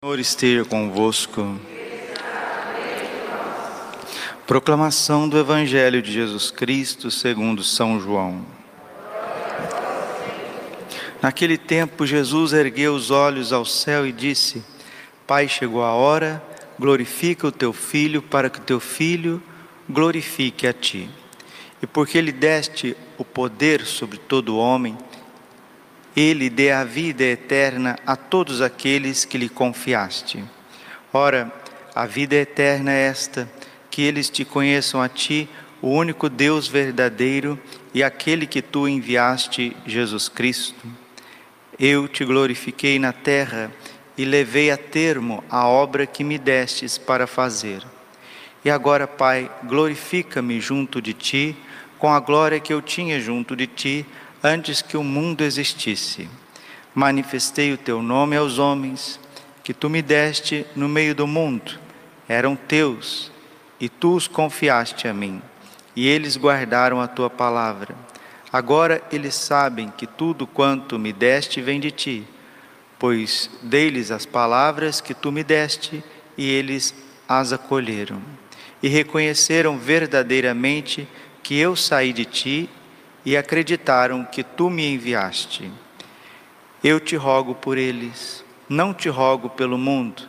Senhor esteja convosco. Proclamação do Evangelho de Jesus Cristo segundo São João. Naquele tempo, Jesus ergueu os olhos ao céu e disse: Pai, chegou a hora, glorifica o teu filho, para que o teu filho glorifique a ti. E porque lhe deste o poder sobre todo homem, ele dê a vida eterna a todos aqueles que lhe confiaste. Ora, a vida eterna é esta, que eles te conheçam a ti, o único Deus verdadeiro e aquele que tu enviaste, Jesus Cristo. Eu te glorifiquei na terra e levei a termo a obra que me destes para fazer. E agora, Pai, glorifica-me junto de ti, com a glória que eu tinha junto de ti, antes que o mundo existisse. Manifestei o teu nome aos homens, que tu me deste no meio do mundo. Eram teus, e tu os confiaste a mim, e eles guardaram a tua palavra. Agora eles sabem que tudo quanto me deste vem de ti, pois dei-lhes as palavras que tu me deste, e eles as acolheram. E reconheceram verdadeiramente que eu saí de ti e acreditaram que tu me enviaste. Eu te rogo por eles, não te rogo pelo mundo,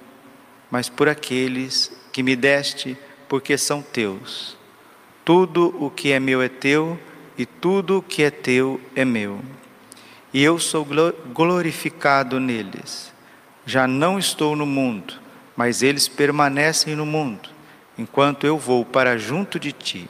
mas por aqueles que me deste, porque são teus. Tudo o que é meu é teu, e tudo o que é teu é meu. E eu sou glorificado neles. Já não estou no mundo, mas eles permanecem no mundo, enquanto eu vou para junto de ti.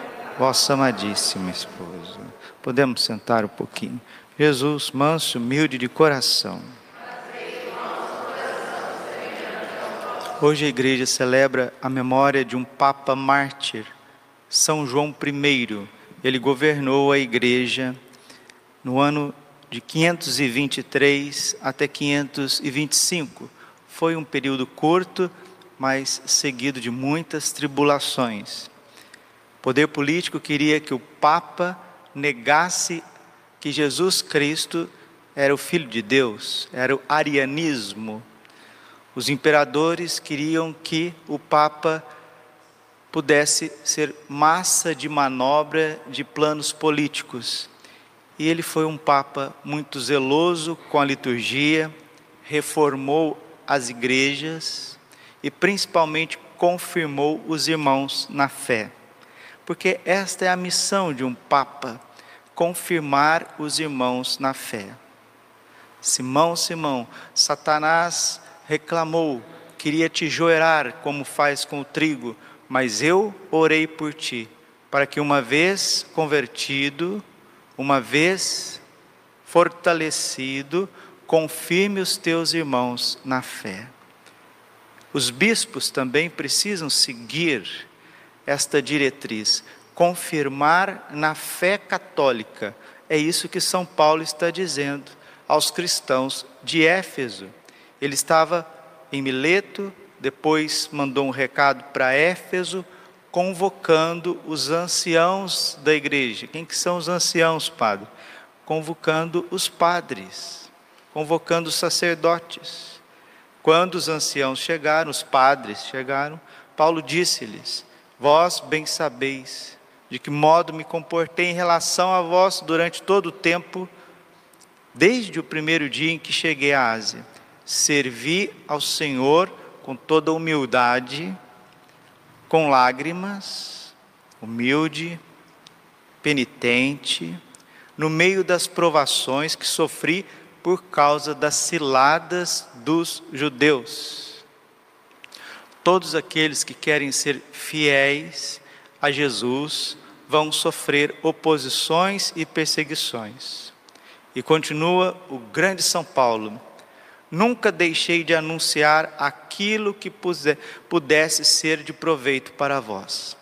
vossa amadíssima esposa. Podemos sentar um pouquinho. Jesus, manso, humilde de coração. Hoje a igreja celebra a memória de um Papa mártir, São João I. Ele governou a igreja no ano de 523 até 525. Foi um período curto, mas seguido de muitas tribulações. O poder político queria que o Papa negasse que Jesus Cristo era o Filho de Deus, era o arianismo. Os imperadores queriam que o Papa pudesse ser massa de manobra de planos políticos. E ele foi um Papa muito zeloso com a liturgia, reformou as igrejas e principalmente confirmou os irmãos na fé. Porque esta é a missão de um Papa confirmar os irmãos na fé. Simão, Simão, Satanás reclamou, queria te joerar como faz com o trigo, mas eu orei por ti, para que uma vez convertido, uma vez fortalecido, confirme os teus irmãos na fé. Os bispos também precisam seguir esta diretriz confirmar na fé católica. É isso que São Paulo está dizendo aos cristãos de Éfeso. Ele estava em Mileto, depois mandou um recado para Éfeso, convocando os anciãos da igreja. Quem que são os anciãos, padre? Convocando os padres, convocando os sacerdotes. Quando os anciãos chegaram, os padres chegaram, Paulo disse-lhes: Vós bem sabeis de que modo me comportei em relação a vós durante todo o tempo, desde o primeiro dia em que cheguei à Ásia. Servi ao Senhor com toda humildade, com lágrimas, humilde, penitente, no meio das provações que sofri por causa das ciladas dos judeus. Todos aqueles que querem ser fiéis a Jesus vão sofrer oposições e perseguições. E continua o grande São Paulo: nunca deixei de anunciar aquilo que pudesse ser de proveito para vós.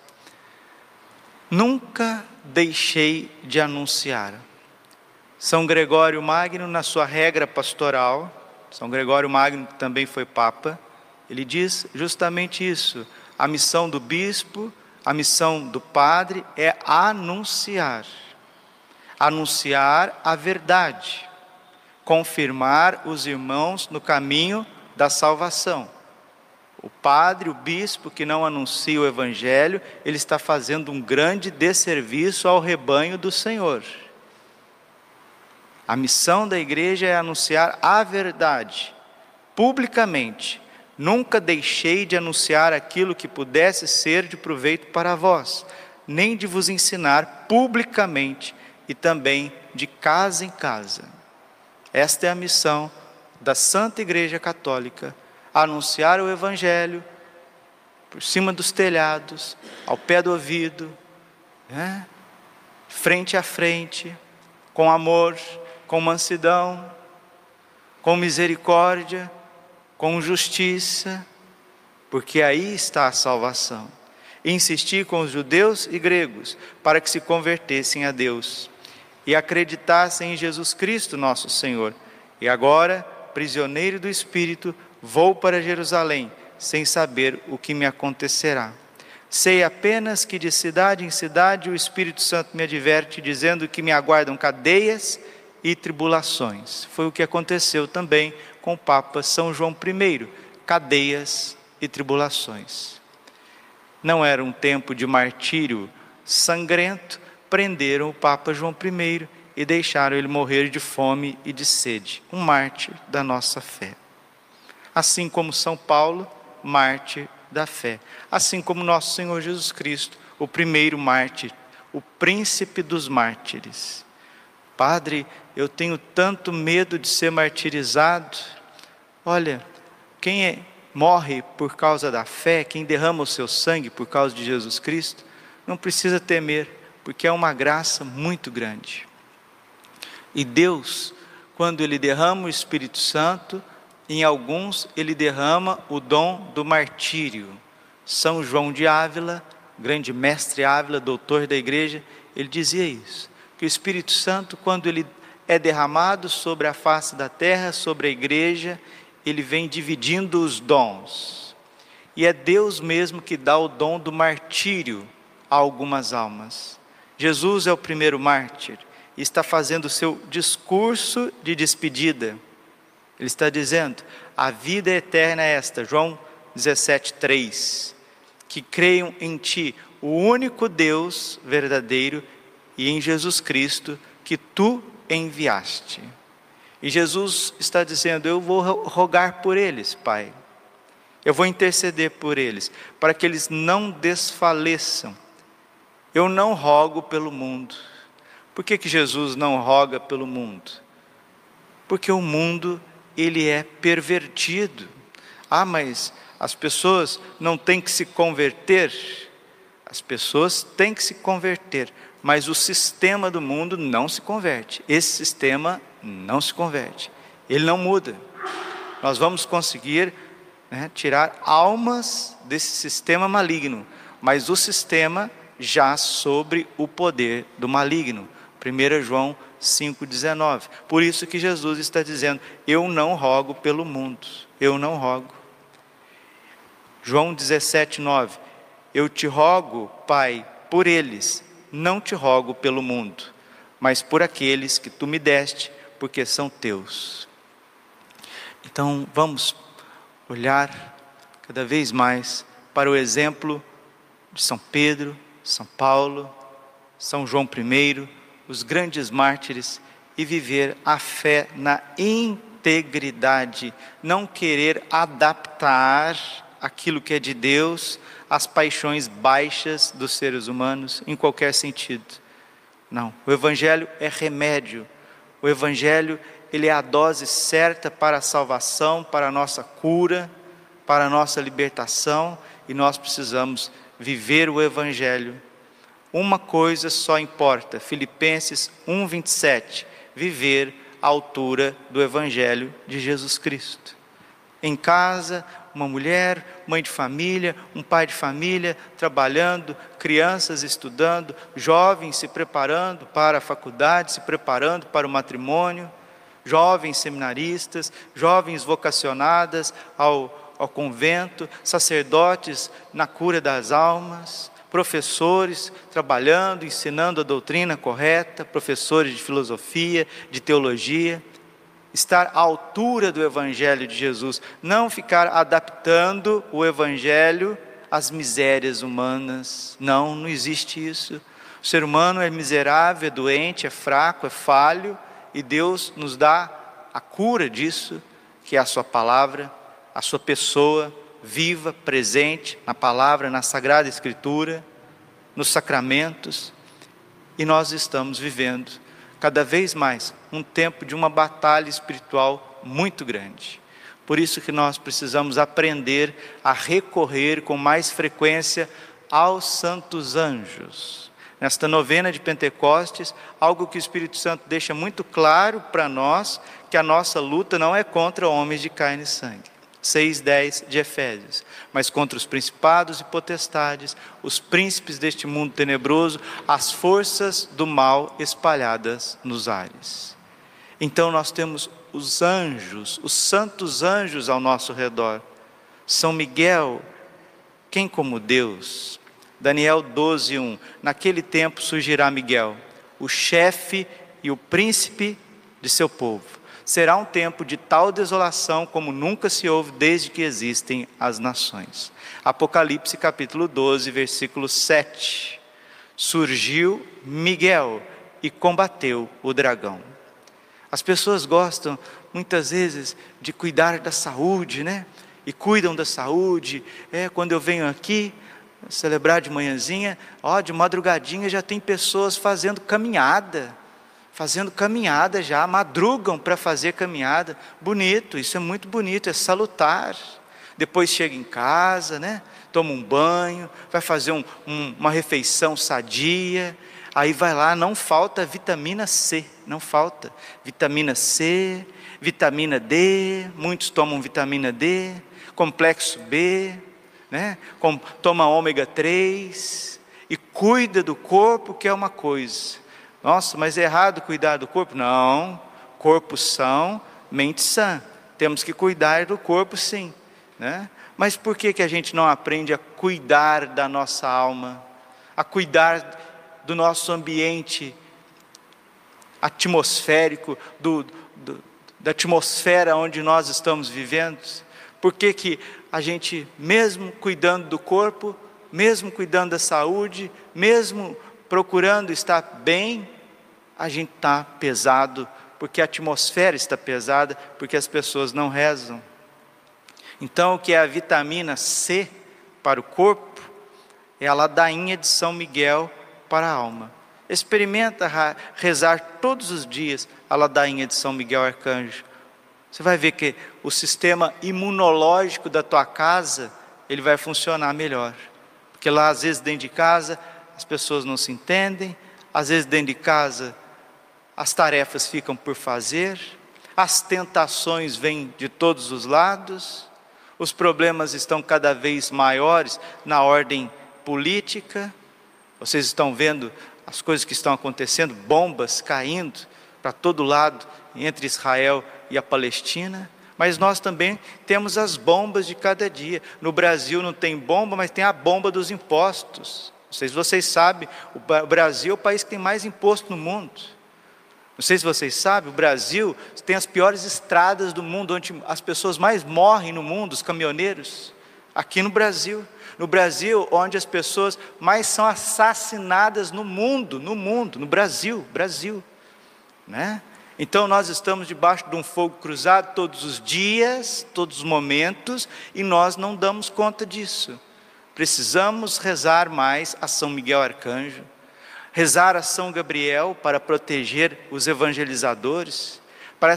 Nunca deixei de anunciar. São Gregório Magno, na sua regra pastoral, São Gregório Magno também foi Papa, ele diz justamente isso. A missão do bispo, a missão do padre é anunciar. Anunciar a verdade, confirmar os irmãos no caminho da salvação. O padre, o bispo que não anuncia o evangelho, ele está fazendo um grande desserviço ao rebanho do Senhor. A missão da igreja é anunciar a verdade, publicamente. Nunca deixei de anunciar aquilo que pudesse ser de proveito para vós, nem de vos ensinar publicamente e também de casa em casa. Esta é a missão da Santa Igreja Católica: anunciar o Evangelho por cima dos telhados, ao pé do ouvido, né? frente a frente, com amor, com mansidão, com misericórdia, com justiça, porque aí está a salvação. Insistir com os judeus e gregos para que se convertessem a Deus e acreditassem em Jesus Cristo, nosso Senhor. E agora, prisioneiro do Espírito, vou para Jerusalém, sem saber o que me acontecerá. Sei apenas que de cidade em cidade o Espírito Santo me adverte, dizendo que me aguardam cadeias e tribulações. Foi o que aconteceu também com o Papa São João I, cadeias e tribulações. Não era um tempo de martírio sangrento, prenderam o Papa João I e deixaram ele morrer de fome e de sede, um mártir da nossa fé. Assim como São Paulo, mártir da fé. Assim como nosso Senhor Jesus Cristo, o primeiro mártir, o príncipe dos mártires. Padre, eu tenho tanto medo de ser martirizado. Olha, quem é, morre por causa da fé, quem derrama o seu sangue por causa de Jesus Cristo, não precisa temer, porque é uma graça muito grande. E Deus, quando Ele derrama o Espírito Santo, em alguns Ele derrama o dom do martírio. São João de Ávila, grande mestre Ávila, doutor da igreja, ele dizia isso que o Espírito Santo, quando ele é derramado sobre a face da terra, sobre a igreja, ele vem dividindo os dons. E é Deus mesmo que dá o dom do martírio a algumas almas. Jesus é o primeiro mártir e está fazendo o seu discurso de despedida. Ele está dizendo: a vida eterna é esta, João 17:3, que creiam em ti, o único Deus verdadeiro e em Jesus Cristo que tu enviaste. E Jesus está dizendo: Eu vou rogar por eles, Pai. Eu vou interceder por eles, para que eles não desfaleçam. Eu não rogo pelo mundo. Por que, que Jesus não roga pelo mundo? Porque o mundo, ele é pervertido. Ah, mas as pessoas não têm que se converter. As pessoas têm que se converter, mas o sistema do mundo não se converte. Esse sistema não se converte. Ele não muda. Nós vamos conseguir né, tirar almas desse sistema maligno, mas o sistema já sobre o poder do maligno. 1 João 5,19. Por isso que Jesus está dizendo: Eu não rogo pelo mundo, eu não rogo. João 17,9. Eu te rogo, Pai, por eles não te rogo pelo mundo, mas por aqueles que tu me deste, porque são teus. Então vamos olhar cada vez mais para o exemplo de São Pedro, São Paulo, São João I, os grandes mártires, e viver a fé na integridade, não querer adaptar aquilo que é de Deus as paixões baixas dos seres humanos em qualquer sentido. Não, o evangelho é remédio. O evangelho, ele é a dose certa para a salvação, para a nossa cura, para a nossa libertação, e nós precisamos viver o evangelho. Uma coisa só importa, Filipenses 1:27, viver à altura do Evangelho de Jesus Cristo. Em casa, uma mulher, mãe de família, um pai de família, trabalhando, crianças estudando, jovens se preparando para a faculdade, se preparando para o matrimônio, jovens seminaristas, jovens vocacionadas ao, ao convento, sacerdotes na cura das almas, professores trabalhando, ensinando a doutrina correta, professores de filosofia, de teologia, estar à altura do Evangelho de Jesus, não ficar adaptando o Evangelho às misérias humanas. Não, não existe isso. O ser humano é miserável, é doente, é fraco, é falho, e Deus nos dá a cura disso, que é a Sua palavra, a Sua pessoa viva, presente na palavra, na Sagrada Escritura, nos sacramentos, e nós estamos vivendo cada vez mais um tempo de uma batalha espiritual muito grande. Por isso que nós precisamos aprender a recorrer com mais frequência aos santos anjos. Nesta novena de Pentecostes, algo que o Espírito Santo deixa muito claro para nós, que a nossa luta não é contra homens de carne e sangue 6:10 de Efésios, mas contra os principados e potestades, os príncipes deste mundo tenebroso, as forças do mal espalhadas nos ares. Então nós temos os anjos, os santos anjos ao nosso redor. São Miguel, quem como Deus? Daniel 12:1. Naquele tempo surgirá Miguel, o chefe e o príncipe de seu povo será um tempo de tal desolação como nunca se houve desde que existem as nações. Apocalipse capítulo 12, versículo 7. Surgiu Miguel e combateu o dragão. As pessoas gostam muitas vezes de cuidar da saúde, né? E cuidam da saúde. É, quando eu venho aqui celebrar de manhãzinha, ó, de madrugadinha já tem pessoas fazendo caminhada fazendo caminhada já, madrugam para fazer caminhada. Bonito, isso é muito bonito, é salutar. Depois chega em casa, né? Toma um banho, vai fazer um, um, uma refeição sadia. Aí vai lá, não falta vitamina C, não falta vitamina C, vitamina D. Muitos tomam vitamina D, complexo B, né? Com, toma ômega 3 e cuida do corpo, que é uma coisa nossa, mas é errado cuidar do corpo? Não, corpo são, mente sã. Temos que cuidar do corpo sim. Né? Mas por que, que a gente não aprende a cuidar da nossa alma, a cuidar do nosso ambiente atmosférico, do, do, da atmosfera onde nós estamos vivendo? Por que, que a gente, mesmo cuidando do corpo, mesmo cuidando da saúde, mesmo procurando estar bem, a gente está pesado, porque a atmosfera está pesada, porque as pessoas não rezam. Então, o que é a vitamina C para o corpo é a ladainha de São Miguel para a alma. Experimenta rezar todos os dias a ladainha de São Miguel Arcanjo. Você vai ver que o sistema imunológico da tua casa ele vai funcionar melhor. Porque lá, às vezes, dentro de casa, as pessoas não se entendem, às vezes dentro de casa as tarefas ficam por fazer, as tentações vêm de todos os lados, os problemas estão cada vez maiores na ordem política. Vocês estão vendo as coisas que estão acontecendo, bombas caindo para todo lado entre Israel e a Palestina. Mas nós também temos as bombas de cada dia. No Brasil não tem bomba, mas tem a bomba dos impostos. Não sei se vocês sabem, o Brasil é o país que tem mais imposto no mundo. Não sei se vocês sabem, o Brasil tem as piores estradas do mundo, onde as pessoas mais morrem no mundo, os caminhoneiros. Aqui no Brasil. No Brasil, onde as pessoas mais são assassinadas no mundo, no mundo, no Brasil, Brasil. Né? Então nós estamos debaixo de um fogo cruzado todos os dias, todos os momentos, e nós não damos conta disso. Precisamos rezar mais a São Miguel Arcanjo, rezar a São Gabriel para proteger os evangelizadores, para,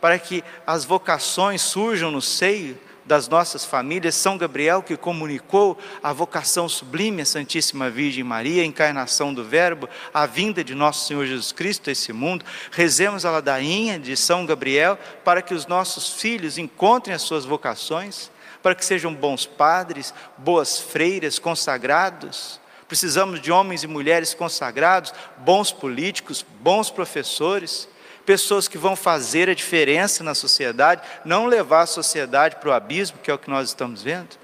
para que as vocações surjam no seio das nossas famílias, São Gabriel que comunicou a vocação sublime à Santíssima Virgem Maria, a encarnação do Verbo, a vinda de nosso Senhor Jesus Cristo a esse mundo. Rezemos a ladainha de São Gabriel para que os nossos filhos encontrem as suas vocações, para que sejam bons padres, boas freiras, consagrados. Precisamos de homens e mulheres consagrados, bons políticos, bons professores pessoas que vão fazer a diferença na sociedade, não levar a sociedade para o abismo, que é o que nós estamos vendo.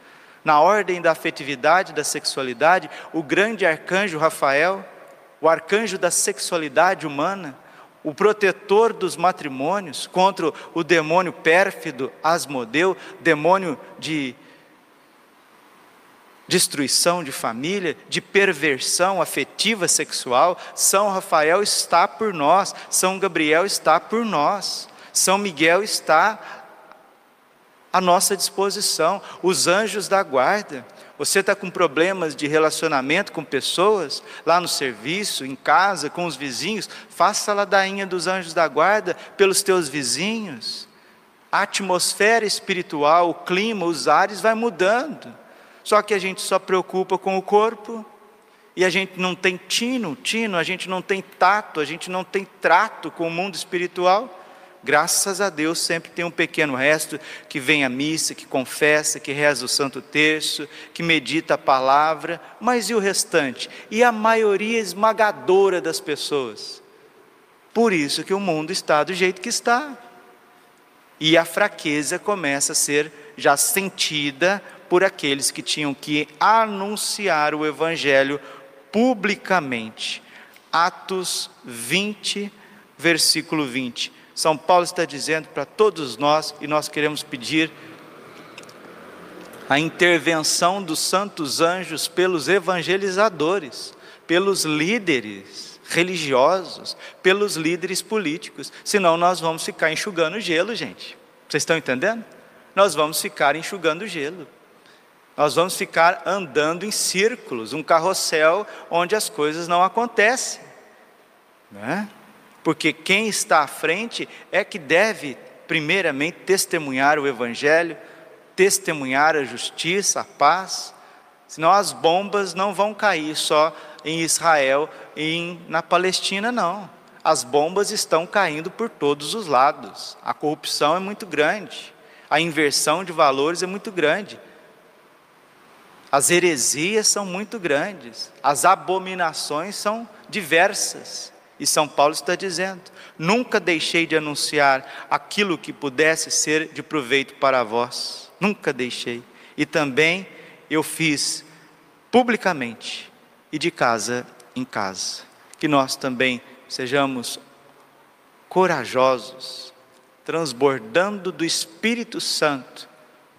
Na ordem da afetividade, da sexualidade, o grande arcanjo Rafael, o arcanjo da sexualidade humana, o protetor dos matrimônios contra o demônio pérfido Asmodeu, demônio de destruição de família, de perversão afetiva sexual, São Rafael está por nós, São Gabriel está por nós, São Miguel está à nossa disposição, os anjos da guarda. Você está com problemas de relacionamento com pessoas, lá no serviço, em casa, com os vizinhos, faça a ladainha dos anjos da guarda pelos teus vizinhos. A atmosfera espiritual, o clima, os ares vai mudando. Só que a gente só preocupa com o corpo e a gente não tem tino, tino, a gente não tem tato, a gente não tem trato com o mundo espiritual. Graças a Deus sempre tem um pequeno resto que vem à missa, que confessa, que reza o Santo Terço, que medita a palavra, mas e o restante? E a maioria esmagadora das pessoas? Por isso que o mundo está do jeito que está. E a fraqueza começa a ser já sentida por aqueles que tinham que anunciar o Evangelho publicamente. Atos 20, versículo 20. São Paulo está dizendo para todos nós, e nós queremos pedir a intervenção dos santos anjos pelos evangelizadores, pelos líderes religiosos, pelos líderes políticos, senão nós vamos ficar enxugando gelo, gente. Vocês estão entendendo? Nós vamos ficar enxugando gelo. Nós vamos ficar andando em círculos, um carrossel onde as coisas não acontecem. Né? Porque quem está à frente é que deve, primeiramente, testemunhar o Evangelho, testemunhar a justiça, a paz. Senão as bombas não vão cair só em Israel e na Palestina, não. As bombas estão caindo por todos os lados. A corrupção é muito grande, a inversão de valores é muito grande. As heresias são muito grandes, as abominações são diversas. E São Paulo está dizendo: nunca deixei de anunciar aquilo que pudesse ser de proveito para vós, nunca deixei. E também eu fiz publicamente e de casa em casa. Que nós também sejamos corajosos, transbordando do Espírito Santo,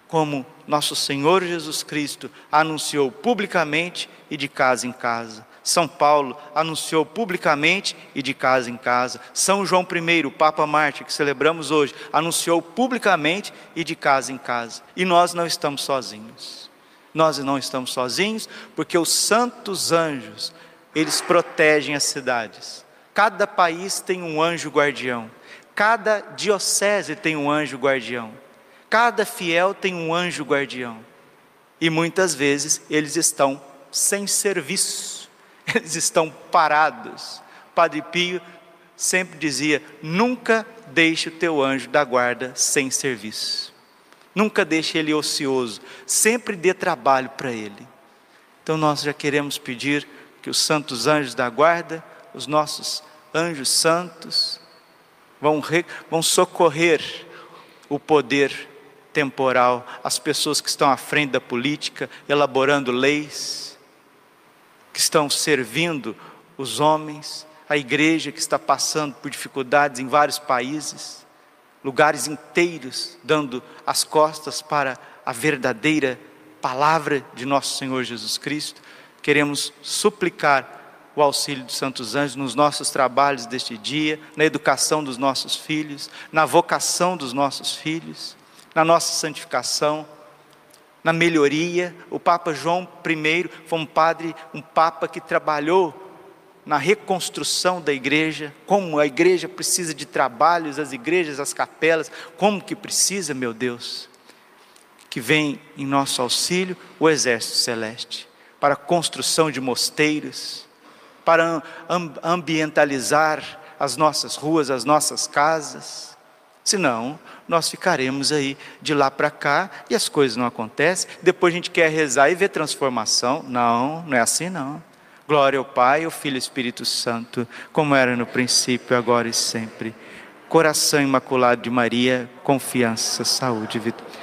como nosso Senhor Jesus Cristo anunciou publicamente e de casa em casa. São Paulo anunciou publicamente e de casa em casa. São João I, o Papa Marte, que celebramos hoje, anunciou publicamente e de casa em casa. E nós não estamos sozinhos. Nós não estamos sozinhos, porque os santos anjos, eles protegem as cidades. Cada país tem um anjo guardião. Cada diocese tem um anjo guardião. Cada fiel tem um anjo guardião. E muitas vezes eles estão sem serviço, eles estão parados. Padre Pio sempre dizia: nunca deixe o teu anjo da guarda sem serviço. Nunca deixe ele ocioso, sempre dê trabalho para ele. Então nós já queremos pedir que os santos anjos da guarda, os nossos anjos santos, vão, vão socorrer o poder temporal, as pessoas que estão à frente da política, elaborando leis, que estão servindo os homens, a igreja que está passando por dificuldades em vários países, lugares inteiros dando as costas para a verdadeira palavra de nosso Senhor Jesus Cristo. Queremos suplicar o auxílio dos santos anjos nos nossos trabalhos deste dia, na educação dos nossos filhos, na vocação dos nossos filhos na nossa santificação, na melhoria. O Papa João I foi um padre, um papa que trabalhou na reconstrução da igreja, como a igreja precisa de trabalhos, as igrejas, as capelas, como que precisa, meu Deus. que vem em nosso auxílio o exército celeste para a construção de mosteiros, para ambientalizar as nossas ruas, as nossas casas. Senão, nós ficaremos aí de lá para cá e as coisas não acontecem. Depois a gente quer rezar e ver transformação. Não, não é assim não. Glória ao Pai, ao Filho e ao Espírito Santo, como era no princípio, agora e sempre. Coração imaculado de Maria, confiança, saúde e vitória.